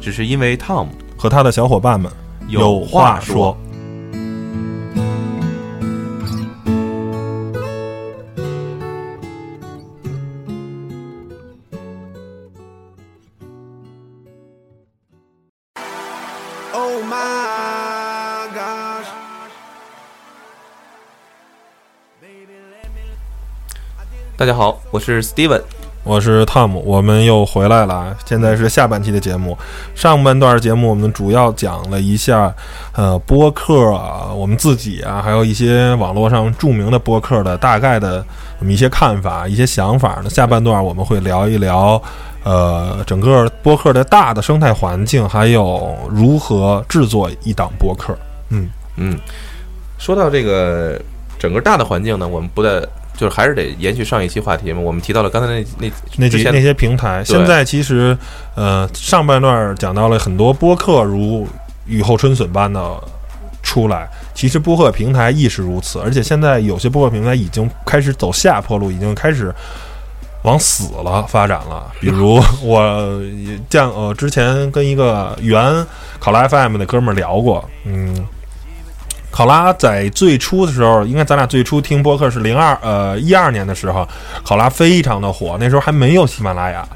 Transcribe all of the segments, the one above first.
只是因为 Tom 和他的小伙伴们有话说。大家好，我是 Steven。我是汤姆，我们又回来了。现在是下半期的节目，上半段节目我们主要讲了一下，呃，播客啊，我们自己啊，还有一些网络上著名的播客的大概的我们一些看法、一些想法。那下半段我们会聊一聊，呃，整个播客的大的生态环境，还有如何制作一档播客。嗯嗯，说到这个整个大的环境呢，我们不在。就是还是得延续上一期话题嘛，我们提到了刚才那那那几那些平台，现在其实呃上半段讲到了很多播客如雨后春笋般的出来，其实播客平台亦是如此，而且现在有些播客平台已经开始走下坡路，已经开始往死了发展了。比如 我见呃之前跟一个原考拉 FM 的哥们儿聊过，嗯。考拉在最初的时候，应该咱俩最初听播客是零二呃一二年的时候，考拉非常的火，那时候还没有喜马拉雅，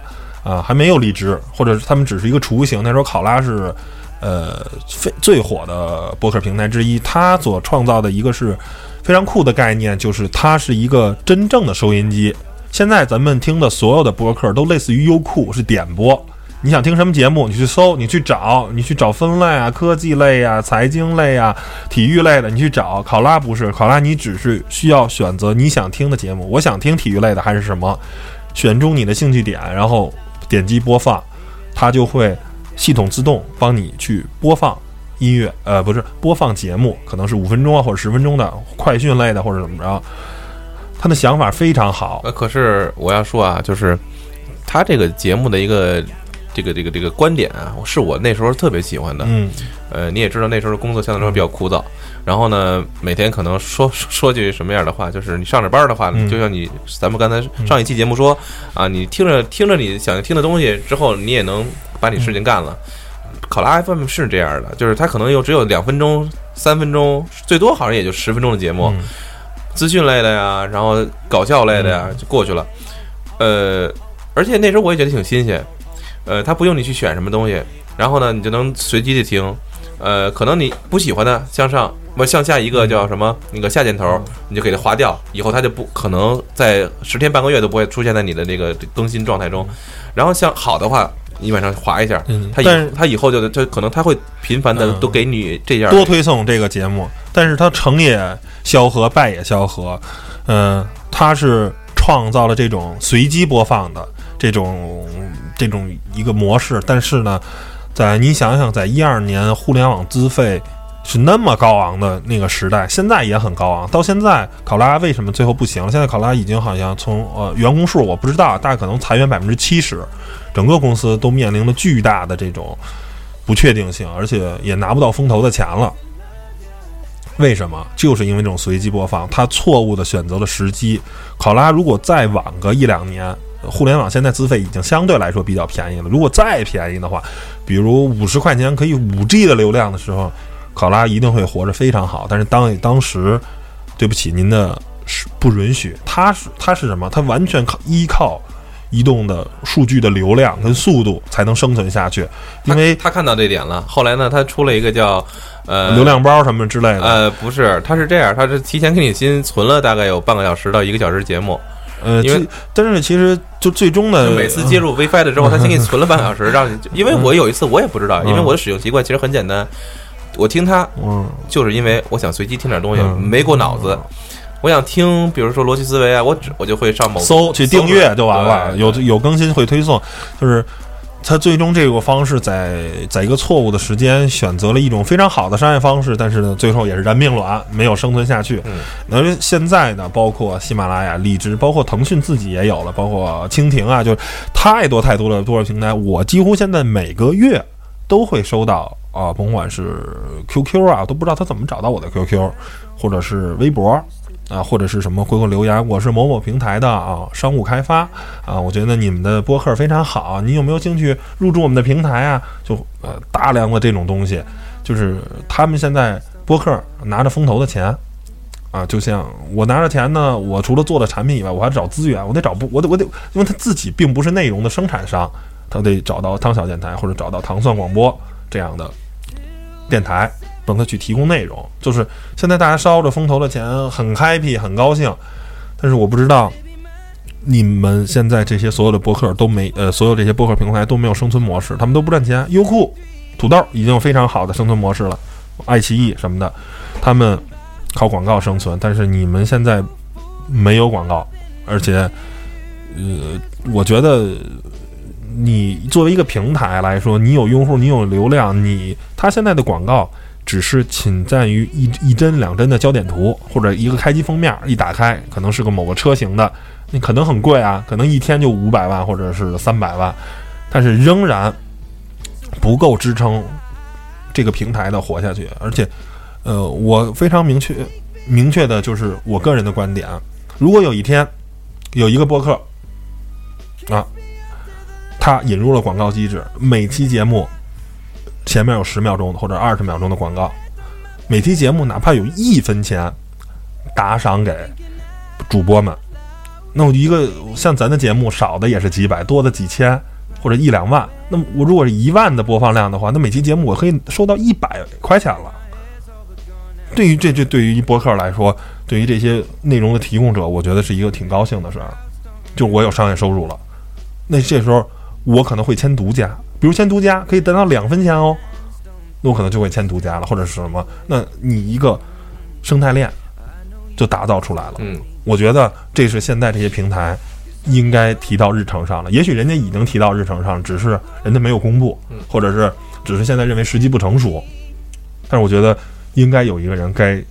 啊还没有荔枝，或者他们只是一个雏形。那时候考拉是呃最最火的播客平台之一，它所创造的一个是非常酷的概念，就是它是一个真正的收音机。现在咱们听的所有的播客都类似于优酷，是点播。你想听什么节目？你去搜，你去找，你去找分类啊，科技类啊，财经类啊，体育类的，你去找。考拉不是考拉，你只是需要选择你想听的节目。我想听体育类的还是什么？选中你的兴趣点，然后点击播放，它就会系统自动帮你去播放音乐。呃，不是播放节目，可能是五分钟啊或者十分钟的快讯类的或者怎么着。他的想法非常好。可是我要说啊，就是他这个节目的一个。这个这个这个观点啊，是我那时候特别喜欢的。嗯，呃，你也知道那时候工作相对来说比较枯燥，然后呢，每天可能说说句什么样的话，就是你上着班的话，就像你咱们刚才上一期节目说啊，你听着听着你想听的东西之后，你也能把你事情干了。考拉 FM 是这样的，就是它可能又只有两分钟、三分钟，最多好像也就十分钟的节目，资讯类的呀，然后搞笑类的呀，就过去了。呃，而且那时候我也觉得挺新鲜。呃，它不用你去选什么东西，然后呢，你就能随机的听。呃，可能你不喜欢的，向上不向下一个叫什么那个下箭头，你就给它划掉，以后它就不可能在十天半个月都不会出现在你的那个更新状态中。然后像好的话，你往上划一下，它以它以后就就可能它会频繁的都给你这样多推送这个节目，但是它成也萧何，败也萧何。嗯，它是创造了这种随机播放的这种。这种一个模式，但是呢，在你想想，在一二年互联网资费是那么高昂的那个时代，现在也很高昂。到现在，考拉为什么最后不行了？现在考拉已经好像从呃员工数我不知道，大概可能裁员百分之七十，整个公司都面临着巨大的这种不确定性，而且也拿不到风投的钱了。为什么？就是因为这种随机播放，他错误的选择了时机。考拉如果再晚个一两年。互联网现在资费已经相对来说比较便宜了。如果再便宜的话，比如五十块钱可以五 G 的流量的时候，考拉一定会活着非常好。但是当当时，对不起，您的是不允许。它是它是什么？它完全靠依靠移动的数据的流量跟速度才能生存下去。因为他看到这点了。后来呢，他出了一个叫呃流量包什么之类的。呃，不是，他是这样，他是提前给你新存了大概有半个小时到一个小时节目。呃，因为但是其实就最终呢每次接入 WiFi 的之后，他先给你存了半小时，让你。因为我有一次我也不知道，因为我的使用习惯其实很简单，我听它，嗯，就是因为我想随机听点东西，没过脑子。我想听，比如说逻辑思维啊，我只我就会上某搜去订阅就完了，有有更新会推送，就是他最终这个方式在在一个错误的时间选择了一种非常好的商业方式，但是呢，最后也是燃命卵，没有生存下去。嗯，那现在呢，包括喜马拉雅、荔枝，包括腾讯自己也有了，包括蜻蜓啊，就太多太多的多少平台，我几乎现在每个月都会收到啊，甭管是 QQ 啊，都不知道他怎么找到我的 QQ，或者是微博。啊，或者是什么回个留言，我是某某平台的啊，商务开发啊，我觉得你们的播客非常好，你有没有兴趣入驻我们的平台啊？就呃大量的这种东西，就是他们现在播客拿着风投的钱啊，就像我拿着钱呢，我除了做了产品以外，我还找资源，我得找不，我得我得，因为他自己并不是内容的生产商，他得找到汤小电台或者找到糖蒜广播这样的电台。帮他去提供内容，就是现在大家烧着风投的钱，很 happy，很高兴。但是我不知道，你们现在这些所有的博客都没，呃，所有这些博客平台都没有生存模式，他们都不赚钱。优酷、土豆已经有非常好的生存模式了，爱奇艺什么的，他们靠广告生存。但是你们现在没有广告，而且，呃，我觉得你作为一个平台来说，你有用户，你有流量，你他现在的广告。只是仅在于一一帧两帧的焦点图，或者一个开机封面，一打开可能是个某个车型的，你可能很贵啊，可能一天就五百万或者是三百万，但是仍然不够支撑这个平台的活下去。而且，呃，我非常明确明确的就是我个人的观点：如果有一天有一个播客啊，他引入了广告机制，每期节目。前面有十秒钟或者二十秒钟的广告，每期节目哪怕有一分钱打赏给主播们，那我一个像咱的节目少的也是几百，多的几千或者一两万。那我如果是一万的播放量的话，那每期节目我可以收到一百块钱了。对于这这对于一播客来说，对于这些内容的提供者，我觉得是一个挺高兴的事儿，就我有商业收入了。那这时候我可能会签独家。比如签独家可以得到两分钱哦，那我可能就会签独家了，或者是什么？那你一个生态链就打造出来了。嗯，我觉得这是现在这些平台应该提到日程上了。也许人家已经提到日程上，只是人家没有公布，或者是只是现在认为时机不成熟。但是我觉得应该有一个人该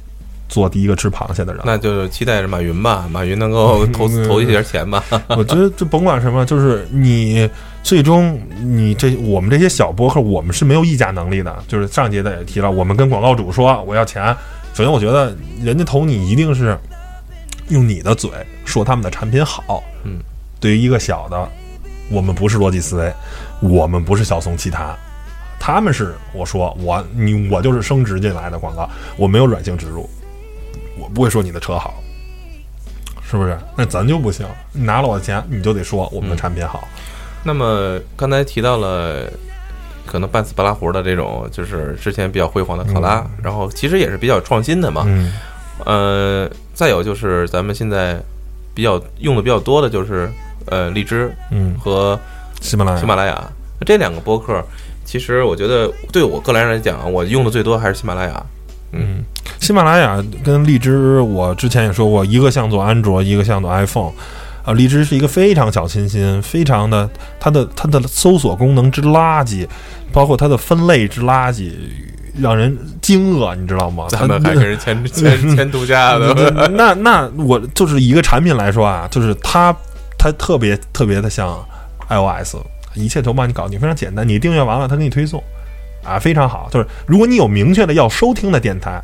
做第一个吃螃蟹的人。那就期待着马云吧，马云能够投投一点钱吧。我觉得这甭管什么，就是你。最终，你这我们这些小博客，我们是没有议价能力的。就是上节的也提了，我们跟广告主说我要钱。首先，我觉得人家投你一定是用你的嘴说他们的产品好。嗯，对于一个小的，我们不是逻辑思维，我们不是小松奇谈，他们是我说我你我就是升值进来的广告，我没有软性植入，我不会说你的车好，是不是？那咱就不行，你拿了我的钱，你就得说我们的产品好。那么刚才提到了，可能半死不拉活的这种，就是之前比较辉煌的考拉，然后其实也是比较创新的嘛。嗯。呃，再有就是咱们现在比较用的比较多的就是呃荔枝，嗯，和喜马拉雅。喜马拉雅这两个播客，其实我觉得对我个人来讲，我用的最多还是喜马拉雅。嗯，喜马拉雅跟荔枝，我之前也说过，一个像做安卓，一个像做 iPhone。啊，荔枝是一个非常小清新，非常的它的它的搜索功能之垃圾，包括它的分类之垃圾，让人惊愕，你知道吗？咱们还是签签签独家的。那那我就是一个产品来说啊，就是它它特别特别的像 iOS，一切都帮你搞定，非常简单。你订阅完了，它给你推送，啊，非常好。就是如果你有明确的要收听的电台，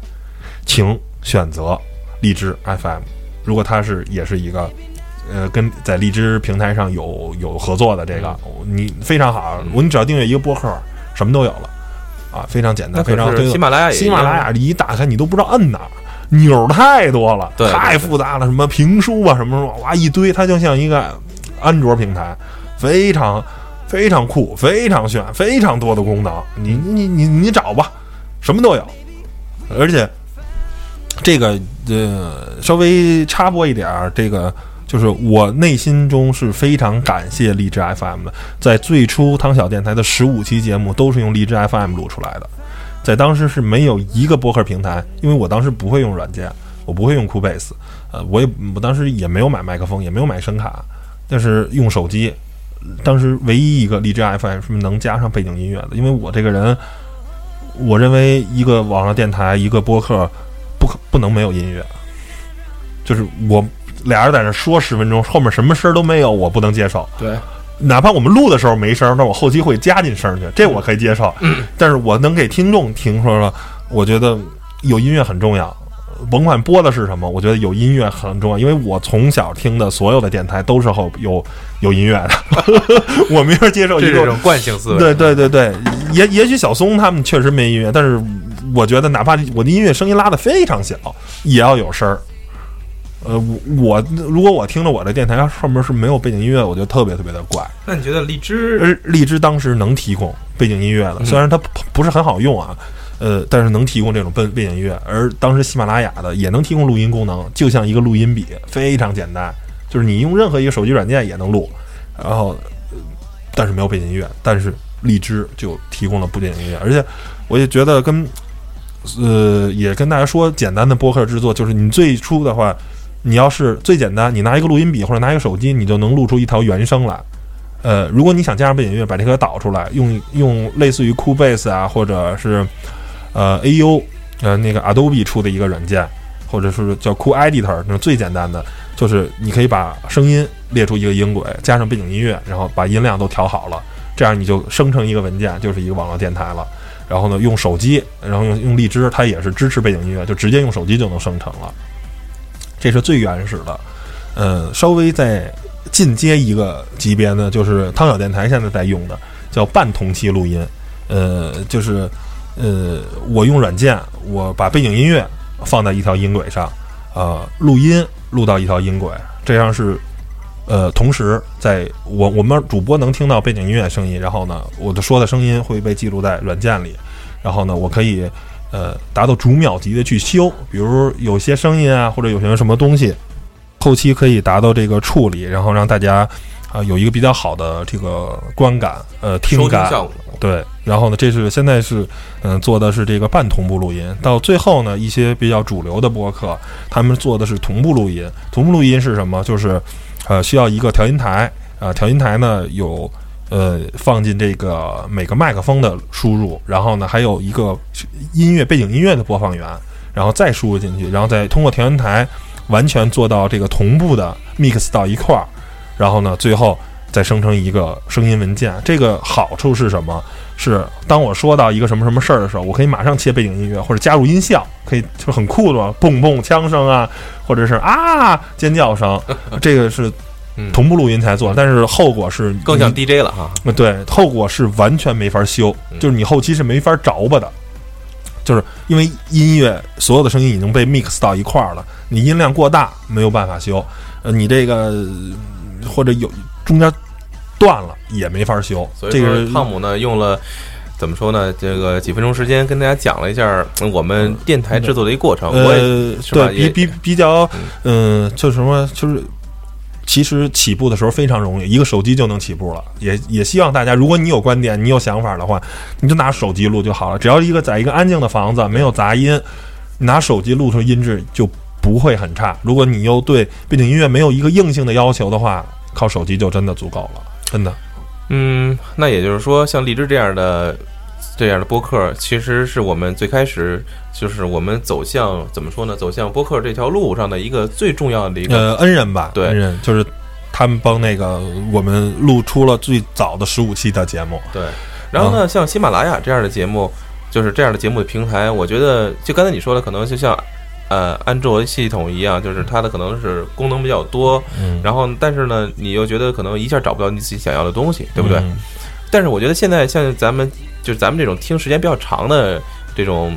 请选择荔枝 FM。如果它是也是一个。呃，跟在荔枝平台上有有合作的这个，你非常好。我你只要订阅一个播客，什么都有了啊，非常简单，非常。喜马拉雅，喜马拉雅一打开，你都不知道摁哪，钮太多了，太复杂了，什么评书啊，什么什么，哇一堆，它就像一个安卓平台，非常非常酷，非常炫，非常多的功能。你你你你找吧，什么都有，而且这个呃，稍微插播一点儿，这个。就是我内心中是非常感谢荔枝 FM 的，在最初汤小电台的十五期节目都是用荔枝 FM 录出来的，在当时是没有一个播客平台，因为我当时不会用软件，我不会用 Cubase，呃，我也我当时也没有买麦克风，也没有买声卡，但是用手机当时唯一一个荔枝 FM 是能加上背景音乐的，因为我这个人，我认为一个网络电台一个播客不可不能没有音乐，就是我俩人在那说十分钟，后面什么声都没有，我不能接受。对，哪怕我们录的时候没声，那我后期会加进声去，这我可以接受。但是我能给听众听说了，我觉得有音乐很重要。甭管播的是什么，我觉得有音乐很重要，因为我从小听的所有的电台都是后有有音乐的，我没法接受一这种惯性思维。对对对对，也也许小松他们确实没音乐，但是我觉得哪怕我的音乐声音拉的非常小，也要有声儿。呃，我如果我听着我的电台上面是没有背景音乐，我觉得特别特别的怪。那你觉得荔枝？呃，荔枝当时能提供背景音乐的，虽然它不是很好用啊。呃，但是能提供这种背背景音乐，而当时喜马拉雅的也能提供录音功能，就像一个录音笔，非常简单，就是你用任何一个手机软件也能录。然后，但是没有背景音乐，但是荔枝就提供了背景音乐，而且我也觉得跟呃，也跟大家说，简单的播客制作就是你最初的话，你要是最简单，你拿一个录音笔或者拿一个手机，你就能录出一条原声来。呃，如果你想加上背景音乐，把这个导出来，用用类似于 Cubase 啊，或者是呃，A U，呃，那个 Adobe 出的一个软件，或者是叫 Cool Editor，那最简单的，就是你可以把声音列出一个音轨，加上背景音乐，然后把音量都调好了，这样你就生成一个文件，就是一个网络电台了。然后呢，用手机，然后用用荔枝，它也是支持背景音乐，就直接用手机就能生成了。这是最原始的。呃，稍微再进阶一个级别呢，就是汤小电台现在在用的，叫半同期录音。呃，就是。呃，我用软件，我把背景音乐放在一条音轨上，呃，录音录到一条音轨，这样是，呃，同时在我我们主播能听到背景音乐声音，然后呢，我的说的声音会被记录在软件里，然后呢，我可以呃达到逐秒级的去修，比如有些声音啊，或者有些什么东西，后期可以达到这个处理，然后让大家啊有一个比较好的这个观感，呃，听感。对，然后呢，这是现在是，嗯，做的是这个半同步录音。到最后呢，一些比较主流的播客，他们做的是同步录音。同步录音是什么？就是，呃，需要一个调音台，呃，调音台呢有，呃，放进这个每个麦克风的输入，然后呢还有一个音乐背景音乐的播放源，然后再输入进去，然后再通过调音台完全做到这个同步的 mix 到一块儿，然后呢最后。再生成一个声音文件，这个好处是什么？是当我说到一个什么什么事儿的时候，我可以马上切背景音乐或者加入音效，可以就很酷的蹦蹦枪声啊，或者是啊尖叫声。这个是同步录音才做，但是后果是更像 DJ 了哈。对，后果是完全没法修，就是你后期是没法着吧的，就是因为音乐所有的声音已经被 mix 到一块儿了，你音量过大没有办法修。呃，你这个或者有。中间断了也没法修，所以这个汤姆呢用了怎么说呢？这个几分钟时间跟大家讲了一下我们电台制作的一个过程。呃，对，比比比较，嗯，就什么，就是其实起步的时候非常容易，一个手机就能起步了。也也希望大家，如果你有观点，你有想法的话，你就拿手机录就好了。只要一个在一个安静的房子，没有杂音，拿手机录出音质就不会很差。如果你又对背景音乐没有一个硬性的要求的话。靠手机就真的足够了，真的。嗯，那也就是说，像荔枝这样的这样的播客，其实是我们最开始就是我们走向怎么说呢？走向播客这条路上的一个最重要的一个呃恩人吧，对，恩人就是他们帮那个我们录出了最早的十五期的节目。对，然后呢，像喜马拉雅这样的节目，就是这样的节目的平台，我觉得就刚才你说的，可能就像。呃，安卓系统一样，就是它的可能是功能比较多，然后但是呢，你又觉得可能一下找不到你自己想要的东西，对不对？但是我觉得现在像咱们就是咱们这种听时间比较长的这种，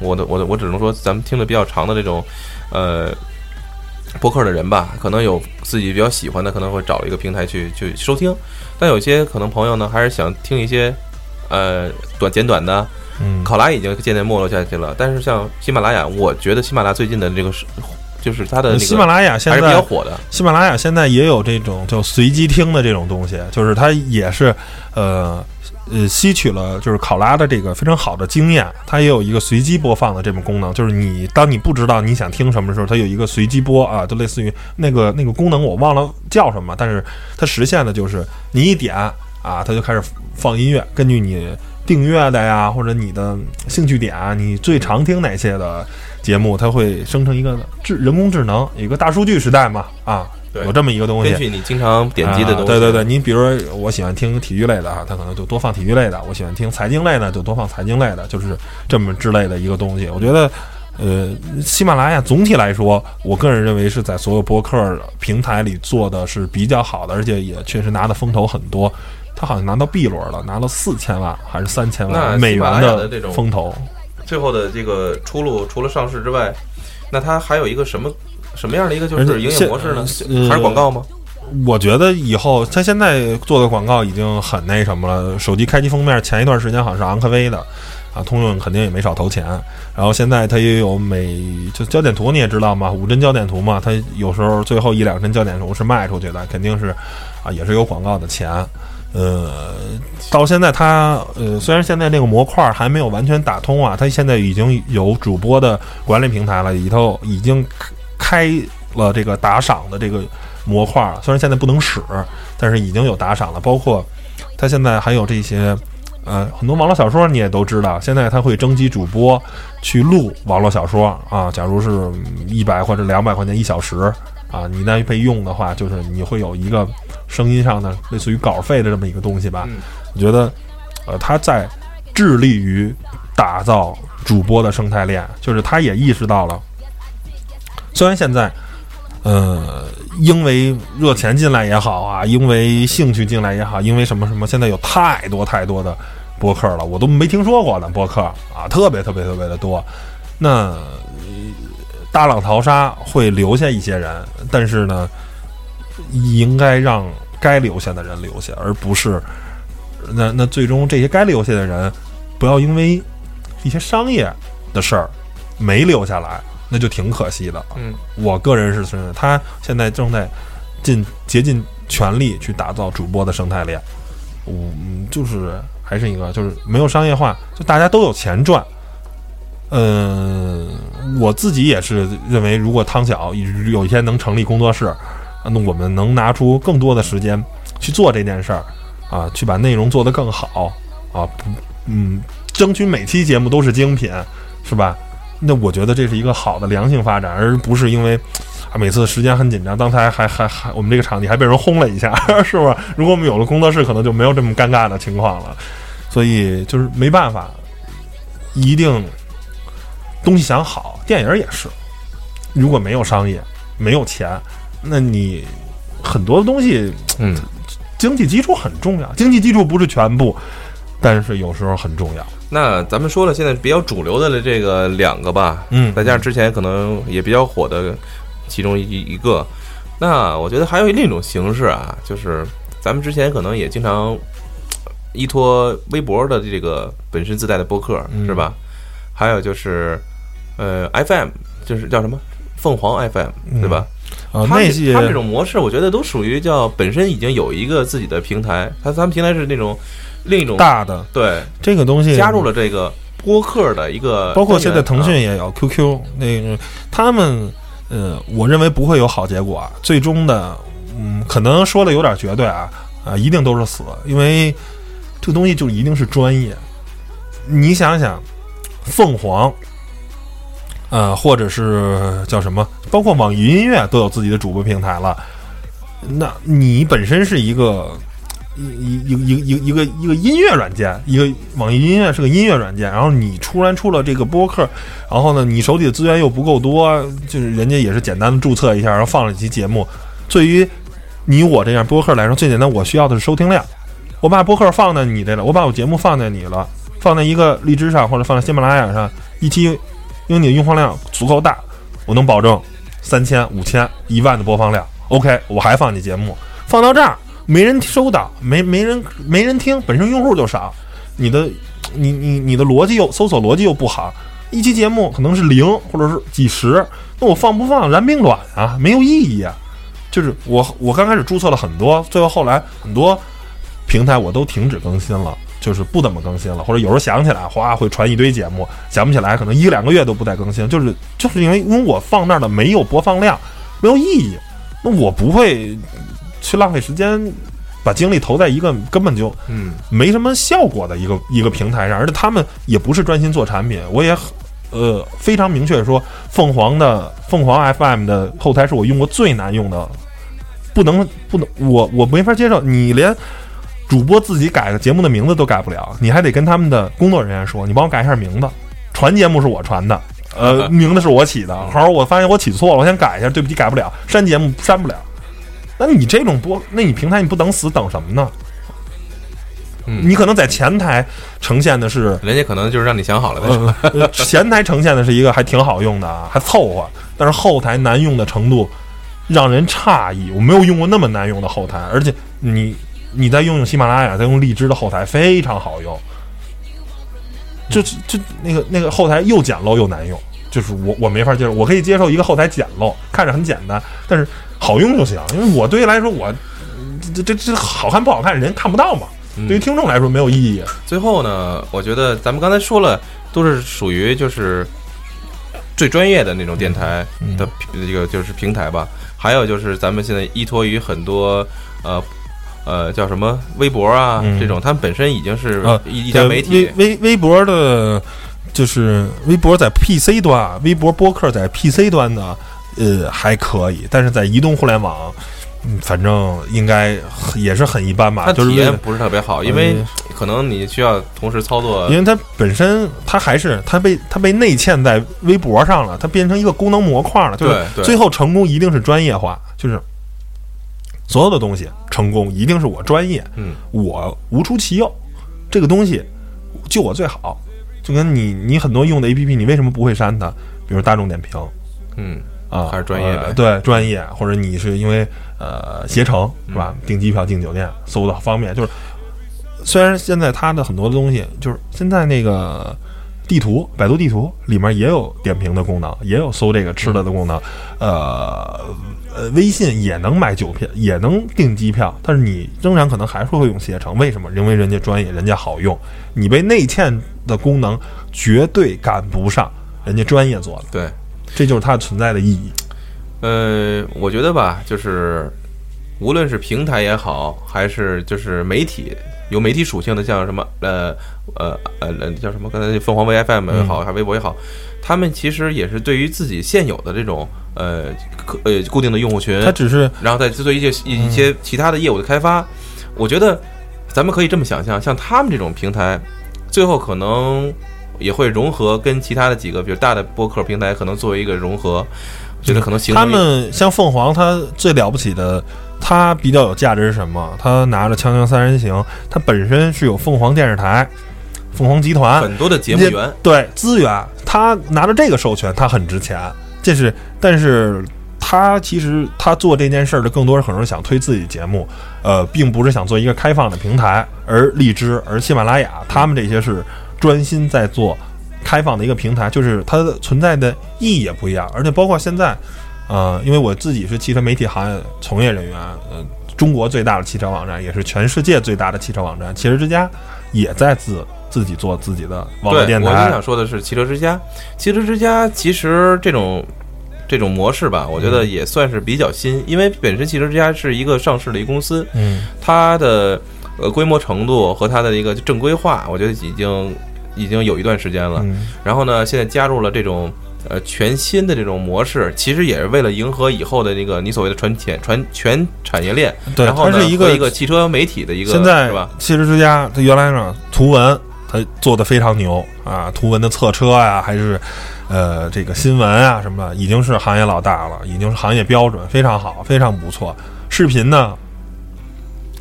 我的我的我只能说咱们听的比较长的这种呃播客的人吧，可能有自己比较喜欢的，可能会找一个平台去去收听。但有些可能朋友呢，还是想听一些呃短简短的。考拉已经渐渐没落下去了，但是像喜马拉雅，我觉得喜马拉雅最近的这个是，就是它的喜马拉雅现还是比较火的。喜马拉雅现在也有这种叫随机听的这种东西，就是它也是呃呃吸取了就是考拉的这个非常好的经验，它也有一个随机播放的这种功能，就是你当你不知道你想听什么的时候，它有一个随机播啊，就类似于那个那个功能我忘了叫什么，但是它实现的就是你一点啊，它就开始放音乐，根据你订阅的呀或者你的兴趣点啊，你最常听哪些的。节目它会生成一个智人工智能，一个大数据时代嘛啊，有这么一个东西。根据你经常点击的东西，啊对对对，你比如说我喜欢听体育类的啊，它可能就多放体育类的；我喜欢听财经类的，就多放财经类的，就是这么之类的一个东西。我觉得，呃，喜马拉雅总体来说，我个人认为是在所有播客平台里做的是比较好的，而且也确实拿的风头很多。他好像拿到 B 轮了，拿了四千万还是三千万美元的这种风投。最后的这个出路，除了上市之外，那它还有一个什么什么样的一个就是营业模式呢？呃还是广告吗？我觉得以后他现在做的广告已经很那什么了。手机开机封面前一段时间好像是昂科威的，啊，通用肯定也没少投钱。然后现在它也有美就焦点图，你也知道嘛，五帧焦点图嘛，它有时候最后一两帧焦点图是卖出去的，肯定是啊，也是有广告的钱。呃，到现在它呃，虽然现在这个模块还没有完全打通啊，它现在已经有主播的管理平台了，里头已经开了这个打赏的这个模块。虽然现在不能使，但是已经有打赏了。包括它现在还有这些呃很多网络小说，你也都知道，现在它会征集主播去录网络小说啊。假如是一百或者两百块钱一小时啊，你那被用的话，就是你会有一个声音上的类似于稿费的这么一个东西吧。嗯我觉得，呃，他在致力于打造主播的生态链，就是他也意识到了，虽然现在，呃，因为热钱进来也好啊，因为兴趣进来也好，因为什么什么，现在有太多太多的播客了，我都没听说过的播客啊，特别特别特别的多。那呃大浪淘沙会留下一些人，但是呢，应该让该留下的人留下，而不是那那最终这些该留下的人，不要因为一些商业的事儿没留下来，那就挺可惜的。嗯，我个人是觉得他现在正在尽竭尽全力去打造主播的生态链。嗯，就是还是一个就是没有商业化，就大家都有钱赚。嗯，我自己也是认为，如果汤小有一天能成立工作室，那我们能拿出更多的时间去做这件事儿，啊，去把内容做得更好，啊，嗯，争取每期节目都是精品，是吧？那我觉得这是一个好的良性发展，而不是因为啊每次时间很紧张。刚才还还还我们这个场地还被人轰了一下，是吧？如果我们有了工作室，可能就没有这么尴尬的情况了。所以就是没办法，一定东西想好，电影也是，如果没有商业，没有钱，那你很多东西嗯，经济基础很重要，经济基础不是全部，但是有时候很重要。那咱们说了，现在比较主流的这个两个吧，嗯再加上之前可能也比较火的其中一一个，那我觉得还有另一种形式啊，就是咱们之前可能也经常呃依托微博的这个本身自带的播客，嗯是吧？还有就是呃 FM，就是叫什么凤凰 FM，对吧？啊，那些他们这种模式，我觉得都属于叫本身已经有一个自己的平台，他他们平台是那种另一种大的对这个东西加入了这个播客的一个，包括现在腾啊讯也有 QQ，、那个他们，呃，我认为不会有好结果啊。最终的，嗯，可能说的有点绝对啊，啊，一定都是死，因为这个东西就一定是专业。你想想，凤凰，呃，或者是叫什么，包括网易云音乐都有自己的主播平台了。那你本身是一个一一一一一个一个音乐软件，一个网易音乐是个音乐软件，然后你突然出了这个播客，然后呢，你手里的资源又不够多，就是人家也是简单的注册一下，然后放了一期节目。对于你我这样播客来说，最简单，我需要的是收听量。我把播客放在你这了，我把我节目放在你了，放在一个荔枝上或者放在喜马拉雅上，一期因为你的用放量足够大，我能保证三千、五千、一万的播放量。OK，我还放你节目，放到这儿没人收到，没没人没人听，本身用户就少，你的你你你的逻辑又搜索逻辑又不好，一期节目可能是零或者是几十，那我放不放燃并卵啊？没有意义啊！就是我我刚开始注册了很多，最后后来很多平台我都停止更新了，就是不怎么更新了，或者有时候想起来，哗会传一堆节目，想不起来可能一两个月都不再更新，就是就是因为因为我放那儿的没有播放量，没有意义，那我不会去浪费时间。把精力投在一个根本就嗯没什么效果的一个一个平台上，而且他们也不是专心做产品。我也呃非常明确说，凤凰的凤凰 FM 的后台是我用过最难用的，不能不能，我我没法接受。你连主播自己改的节目的名字都改不了，你还得跟他们的工作人员说，你帮我改一下名字。传节目是我传的，呃，名字是我起的。好，我发现我起错了，我想改一下，对不起，改不了。删节目删不了。那你这种播，那你平台你不等死等什么呢？嗯你可能在前台呈现的是，人家可能就是让你想好了再说。呃，前台呈现的是一个还挺好用的啊，还凑合，但是后台难用的程度让人诧异。我没有用过那么难用的后台，而且你你再用用喜马拉雅，再用荔枝的后台非常好用，就就那个那个后台又简陋又难用，就是我我没法接受。我可以接受一个后台简陋，看着很简单，但是好用就行。因为我对于来说，我这这这好看不好看，人看不到嘛。对于听众来说没有意义。最后呢，我觉得咱们刚才说了，都是属于就是最专业的那种电台嗯的这个就是平台吧。还有就是咱们现在依托于很多呃呃叫什么微博啊、嗯这种，他们本身已经是啊一一家媒体微。微微博的，就是微博在 PC 端，微博播客在 PC 端呢，呃还可以，但是在移动互联网，嗯，反正应该也是很一般吧。体验不是特别好，因为嗯可能你需要同时操作因为它本身它还是它被它被内嵌在微博上了，它变成一个功能模块了。就是最后成功一定是专业化，就是所有的东西成功一定是我专业，嗯我无出其右，这个东西就我最好。就跟你你很多用的 A P P，你为什么不会删它？比如大众点评嗯啊，还是专业的呃对专业，或者你是因为呃携程是吧？嗯订机票、订酒店搜的方便，就是虽然现在它的很多的东西，就是现在那个地图，百度地图里面也有点评的功能，也有搜这个吃的的功能，呃呃，微信也能买酒票，也能订机票，但是你仍然可能还是会用携程，为什么？因为人家专业，人家好用，你被内嵌的功能绝对赶不上人家专业做的，对。这就是它存在的意义。呃，我觉得吧，就是无论是平台也好，还是就是媒体有媒体属性的，像什么呃呃呃呃叫什么？刚才凤凰 VFM 也好，还是微博也好，他们其实也是对于自己现有的这种呃可呃固定的用户群，它只是然后再做一些一些其他的业务的开发，我觉得咱们可以这么想象，像他们这种平台，最后可能也会融合跟其他的几个，比如大的播客平台，可能作为一个融合，我觉得可能形成他们像凤凰，它最了不起的，它比较有价值是什么？他拿着《锵锵三人行》，他本身是有凤凰电视台、凤凰集团很多的节目源，对资源，他拿着这个授权，他很值钱。这是，但是他其实他做这件事儿的更多是可能是想推自己节目，呃，并不是想做一个开放的平台。而荔枝、而喜马拉雅，他们这些是专心在做开放的一个平台，就是它的存在的意义也不一样。而且包括现在，呃，因为我自己是汽车媒体行业从业人员，呃，中国最大的汽车网站，也是全世界最大的汽车网站，汽车之家也在自自己做自己的网络对，电台我就想。说的是汽车之家，汽车之家其实这种。这种模式吧，我觉得嗯也算是比较新，因为本身汽车之家是一个上市的一个公司，嗯它的呃规模程度和它的一个正规化，我觉得已经已经有一段时间了。嗯然后呢，现在加入了这种呃全新的这种模式，其实也是为了迎合以后的那个你所谓的传全传全产业链。对然后，它是一个一个汽车媒体的一个现在是吧？汽车之家，它原来呢图文它做的非常牛啊，图文的测车呀、还是呃这个新闻啊什么的，已经是行业老大了，已经是行业标准，非常好，非常不错。视频呢，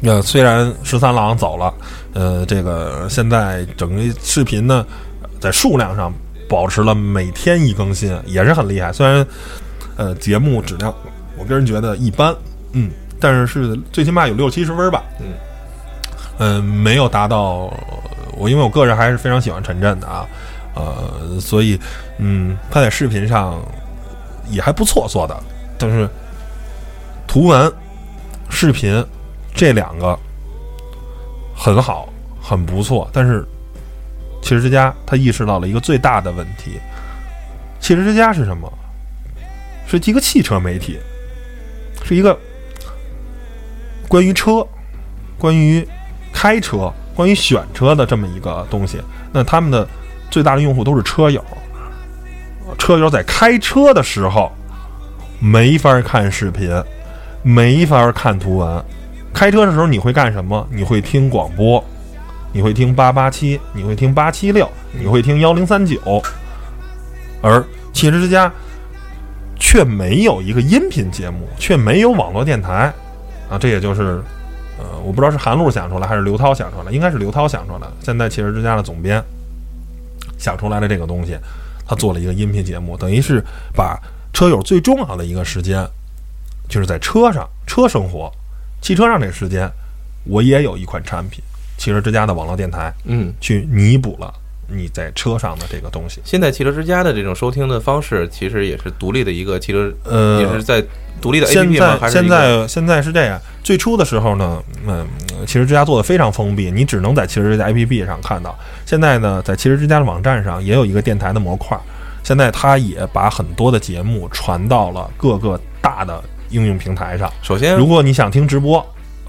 呃虽然十三郎走了，呃这个现在整个视频呢在数量上保持了每天一更新，也是很厉害。虽然呃节目质量我个人觉得一般，嗯，但是是最起码有六七十分吧，嗯。嗯，没有达到我，因为我个人还是非常喜欢陈震的啊。呃，所以嗯，他在视频上也还不错做的，但是图文、视频这两个很好，很不错，但是汽车之家他意识到了一个最大的问题，汽车之家是什么？是一个汽车媒体，是一个关于车、关于开车、关于选车的这么一个东西。那他们的最大的用户都是车友，车友在开车的时候没法看视频，没法看图文。开车的时候你会干什么？你会听广播，你会听八八七，你会听八七六，你会听幺零三九，而汽车之家。却没有一个音频节目，却没有网络电台，啊，这也就是，呃，我不知道是韩露想出来还是刘涛想出来，应该是刘涛想出来的。现在汽车之家的总编想出来的这个东西，他做了一个音频节目，等于是把车友最重要的一个时间，就是在车上车生活、汽车上这时间，我也有一款产品，汽车之家的网络电台，嗯，去弥补了。你在车上的这个东西，现在汽车之家的这种收听的方式，其实也是独立的一个汽车，呃，也是在独立的 APP 吗？还是现在现在是这样。最初的时候呢，嗯，汽车之家做的非常封闭，你只能在汽车之家 APP 上看到。现在呢，在汽车之家的网站上也有一个电台的模块。现在它也把很多的节目传到了各个大的应用平台上。首先，如果你想听直播。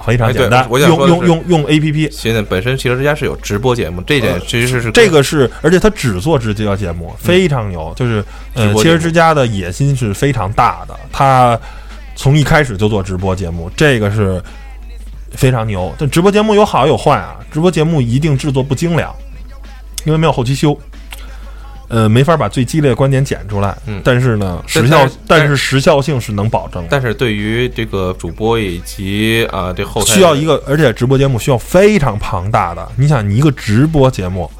非常简单，用用用用 A P P。现在本身汽车之家是有直播节目，这点其实是这个是，而且他只做直播节目，非常牛。就是呃，汽车之家的野心是非常大的，他从一开始就做直播节目，这个是非常牛。但直播节目有好有坏啊，直播节目一定制作不精良，因为没有后期修。呃，没法把最激烈的观点剪出来，嗯，但是呢，时效，但是时效性是能保证。但是对于这个主播以及啊，这后需要一个，而且直播节目需要非常庞大的。你想，你一个直播节目，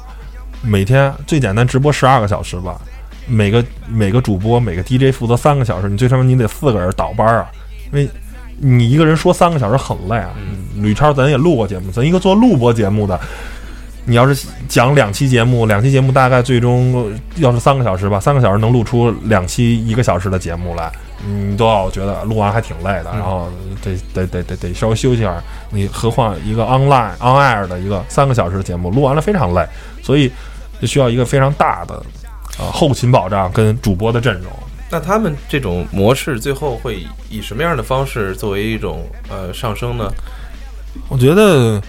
每天最简单直播十二个小时吧，每个每个主播每个 DJ 负责三个小时，你最起码你得四个人倒班啊，因为你一个人说三个小时很累啊。吕超，咱也录过节目，咱一个做录播节目的。你要是讲两期节目，两期节目大概最终要是三个小时吧，三个小时能录出两期一个小时的节目来，你都要觉得录完还挺累的，然后得得得得得稍微休息下。你何况一个 online on air 的一个三个小时的节目，录完了非常累，所以就需要一个非常大的啊后勤保障跟主播的阵容。那他们这种模式最后会以什么样的方式作为一种呃上升呢？我觉得。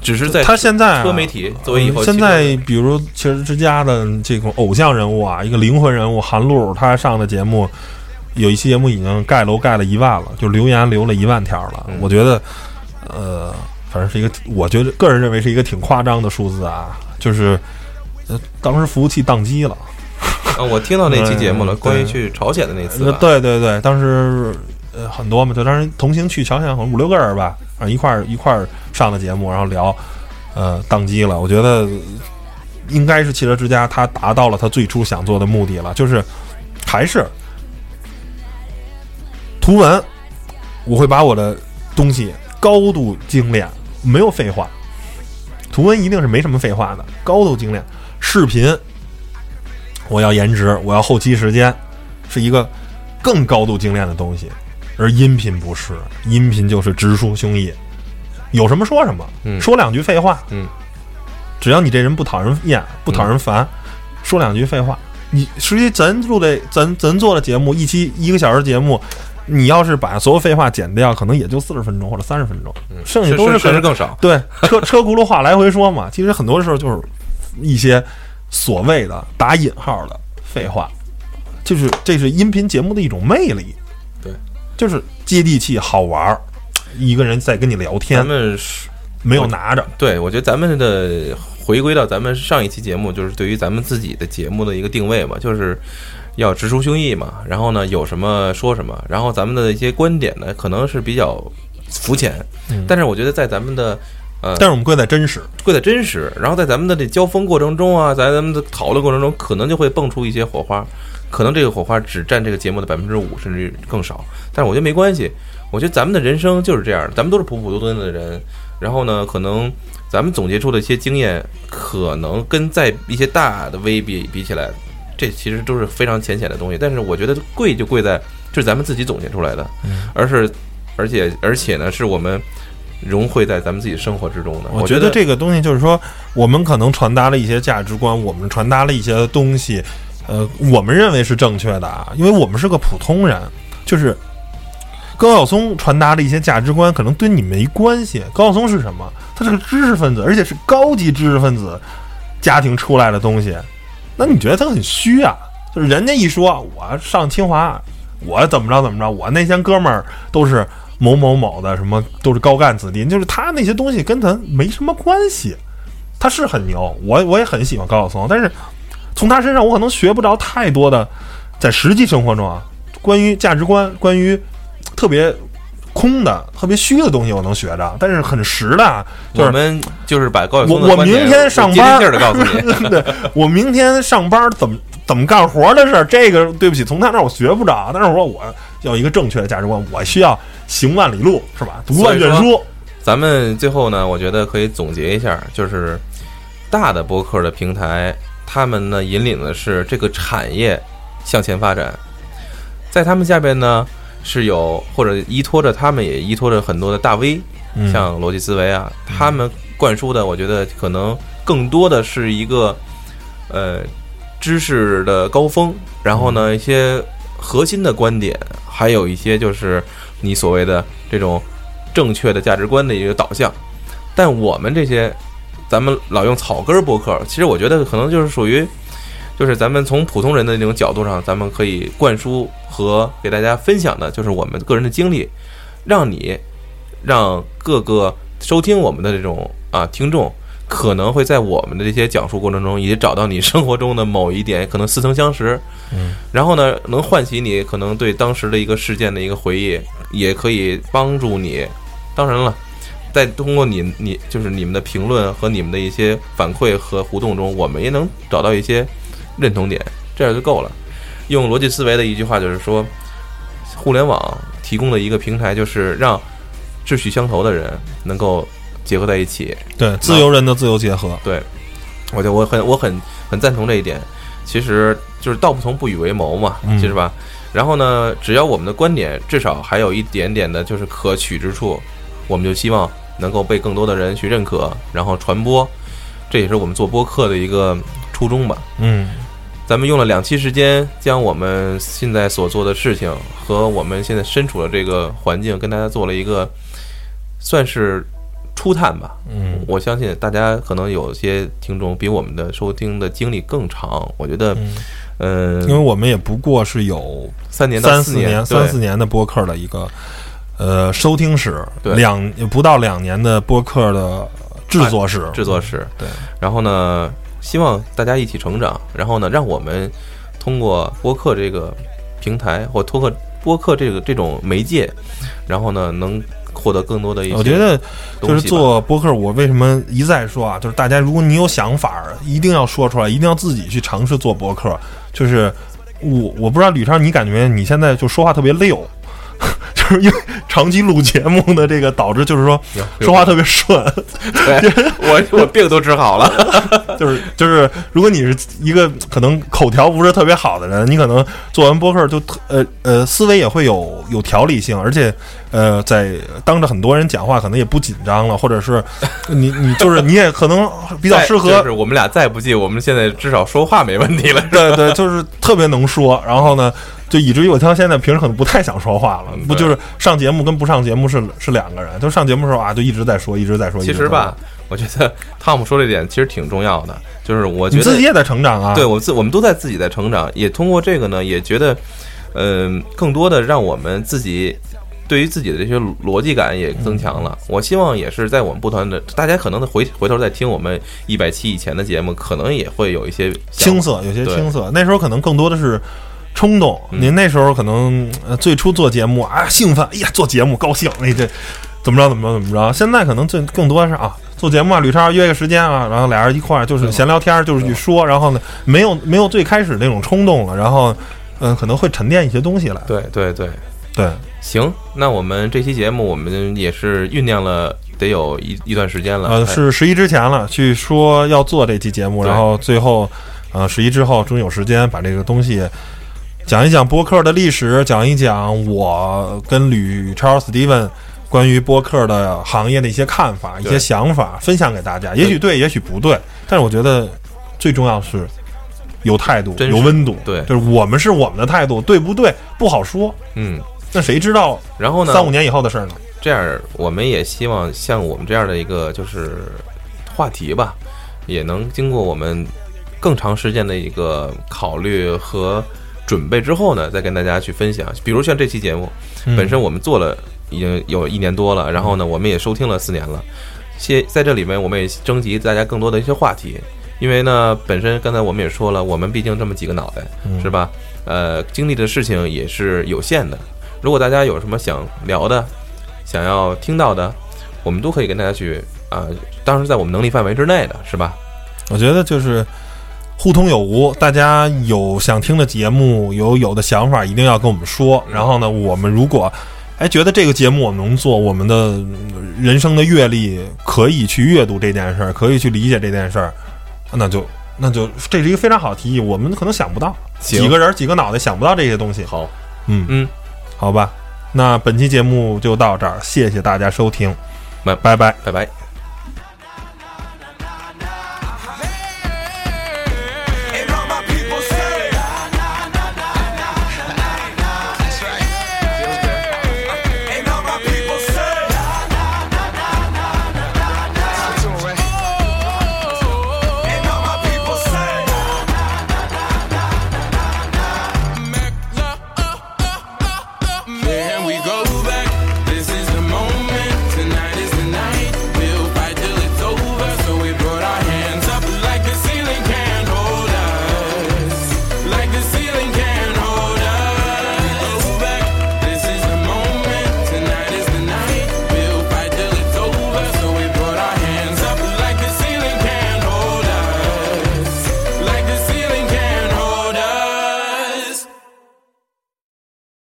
只是在他现在车媒体作为以后现在，比如汽车之家的这种偶像人物啊，一个灵魂人物韩露，他上的节目有一期节目已经盖楼盖了一万了，就留言留了一万条了。我觉得，呃，反正是一个，我觉得个人认为是一个挺夸张的数字啊。就是呃，当时服务器宕机了。啊，我听到那期节目了，关于去朝鲜的那次。对对对，当时很多嘛，就当时同行去朝鲜，好像五六个人吧。啊，一块一块上的节目，然后聊，呃，宕机了。我觉得应该是汽车之家，他达到了他最初想做的目的了，就是还是图文，我会把我的东西高度精炼，没有废话。图文一定是没什么废话的，高度精炼。视频我要颜值，我要后期时间，是一个更高度精炼的东西。而音频不是，音频就是直抒胸臆，有什么说什么，说两句废话，嗯，只要你这人不讨人厌，不讨人烦，说两句废话，你实际咱录的咱咱做的节目，一期一个小时节目，你要是把所有废话剪掉，可能也就四十分钟或者三十分钟，剩下都是确实更少。对，车 车轱辘话来回说嘛，其实很多时候就是一些所谓的打引号的废话，就是这是音频节目的一种魅力。就是接地气、好玩儿，一个人在跟你聊天。咱们是没有拿着。对，我觉得咱们的回归到咱们上一期节目，就是对于咱们自己的节目的一个定位嘛，就是要直抒胸臆嘛。然后呢，有什么说什么。然后咱们的一些观点呢，可能是比较肤浅，但是我觉得在咱们的呃，但是我们贵在真实，贵在真实。然后在咱们的这交锋过程中啊，在咱们的讨论过程中，可能就会蹦出一些火花。可能这个火花只占这个节目的百分之五，甚至更少。但是我觉得没关系。我觉得咱们的人生就是这样，咱们都是普普通通的人，然后呢，可能咱们总结出的一些经验，可能跟在一些大的 V 比比起来，这其实都是非常浅显的东西。但是我觉得贵就贵在，这是咱们自己总结出来的，而是而且而且呢，是我们融汇在咱们自己生活之中的。我觉得这个东西就是说，我们可能传达了一些价值观，我们传达了一些东西，呃，我们认为是正确的啊，因为我们是个普通人，就是高晓松传达的一些价值观，可能跟你没关系。高晓松是什么？他是个知识分子，而且是高级知识分子家庭出来的东西。那你觉得他很虚啊？就是人家一说我上清华，我怎么着怎么着，我那些哥们儿都是某某某的，什么都是高干子弟，就是他那些东西跟他没什么关系。他是很牛，我我也很喜欢高晓松，但是从他身上我可能学不着太多的，在实际生活中啊，关于价值观，关于特别。空的特别虚的东西我能学着，但是很实的，就是我们就是把高晓松我 我明天上班的告诉你，对我明天上班怎么怎么干活的事儿，这个对不起，从他那儿我学不着。但是我说我要一个正确的价值观，我需要行万里路，是吧？读万卷书。咱们最后呢，我觉得可以总结一下，就是大的博客的平台，他们呢引领的是这个产业向前发展，在他们下边呢。是有或者依托着他们，也依托着很多的大 V，像逻辑思维啊，他们灌输的，我觉得可能更多的是一个呃知识的高峰，然后呢一些核心的观点，还有一些就是你所谓的这种正确的价值观的一个导向。但我们这些，咱们老用草根博客，其实我觉得可能就是属于。就是咱们从普通人的那种角度上，咱们可以灌输和给大家分享的，就是我们个人的经历，让你让各个收听我们的这种啊听众，可能会在我们的这些讲述过程中，也找到你生活中的某一点，可能似曾相识。嗯，然后呢，能唤起你可能对当时的一个事件的一个回忆，也可以帮助你。当然了，在通过你你就是你们的评论和你们的一些反馈和互动中，我们也能找到一些。认同点，这样就够了。用逻辑思维的一句话就是说，互联网提供的一个平台，就是让志趣相投的人能够结合在一起。对，自由人的自由结合。对，我觉得我很我很很赞同这一点。其实就是道不同不与为谋嘛，其实吧？然后呢，只要我们的观点至少还有一点点的就是可取之处，我们就希望能够被更多的人去认可，然后传播。这也是我们做播客的一个初衷吧。嗯。咱们用了两期时间，将我们现在所做的事情和我们现在身处的这个环境，跟大家做了一个算是初探吧。嗯，我相信大家可能有些听众比我们的收听的经历更长。我觉得，嗯，因为我们也不过是有三年三四年三四年的播客的一个呃收听史，两不到两年的播客的制作史，制作史。对，然后呢？希望大家一起成长，然后呢，让我们通过播客这个平台或通过播客这个这种媒介，然后呢，能获得更多的一些。我觉得就是做播客，我为什么一再说啊？就是大家，如果你有想法，一定要说出来，一定要自己去尝试做播客。就是我，我不知道吕超，你感觉你现在就说话特别溜。就是因为长期录节目的这个导致，就是说说话特别顺。我我病都治好了，就是就是，如果你是一个可能口条不是特别好的人，你可能做完播客就特呃呃思维也会有有条理性，而且呃在当着很多人讲话可能也不紧张了，或者是你你就是你也可能比较适合。就是我们俩再不济，我们现在至少说话没问题了。对对，就是特别能说，然后呢。就以至于我到现在平时可能不太想说话了，不就是上节目跟不上节目是是两个人？就上节目的时候啊，就一直在说，一直在说。其实吧，我觉得汤姆说这点其实挺重要的，就是我觉得自己也在成长啊。对我自我们都在自己在成长，也通过这个呢，也觉得嗯，更多的让我们自己对于自己的这些逻辑感也增强了。我希望也是在我们不团的，大家可能回回头再听我们一百期以前的节目，可能也会有一些青涩，有些青涩。那时候可能更多的是。冲动，您那时候可能最初做节目啊，兴奋，哎呀，做节目高兴，哎这怎么着怎么着怎么着？现在可能最更多是啊，做节目啊，吕超约个时间啊，然后俩人一块儿就是闲聊天，就是去说，然后呢，没有没有最开始那种冲动了，然后嗯，可能会沉淀一些东西来。对对对对，行，那我们这期节目我们也是酝酿了得有一一段时间了。呃，是十一之前了，去说要做这期节目，然后最后，呃，十一之后终于有时间把这个东西讲一讲播客的历史，讲一讲我跟吕超、Steven 关于播客的行业的一些看法、一些想法，分享给大家。也许对，也许不对，但是我觉得最重要是有态度、有温度。对，就是我们是我们的态度，对不对？不好说。嗯，那谁知道？然后呢？三五年以后的事儿呢？这样，我们也希望像我们这样的一个就是话题吧，也能经过我们更长时间的一个考虑和准备之后呢，再跟大家去分享。比如像这期节目，本身我们做了。已经有一年多了，然后呢，我们也收听了四年了。现在这里面，我们也征集大家更多的一些话题，因为呢，本身刚才我们也说了，我们毕竟这么几个脑袋，是吧？呃，经历的事情也是有限的。如果大家有什么想聊的、想要听到的，我们都可以跟大家去啊，当时在我们能力范围之内的，是吧？我觉得就是互通有无，大家有想听的节目，有有的想法，一定要跟我们说。然后呢，我们如果哎，觉得这个节目我们能做，我们的人生的阅历可以去阅读这件事儿，可以去理解这件事儿，那就那就这是一个非常好的提议，我们可能想不到，几个人几个脑袋想不到这些东西。好，嗯嗯，好吧，那本期节目就到这儿，谢谢大家收听，拜拜拜拜拜。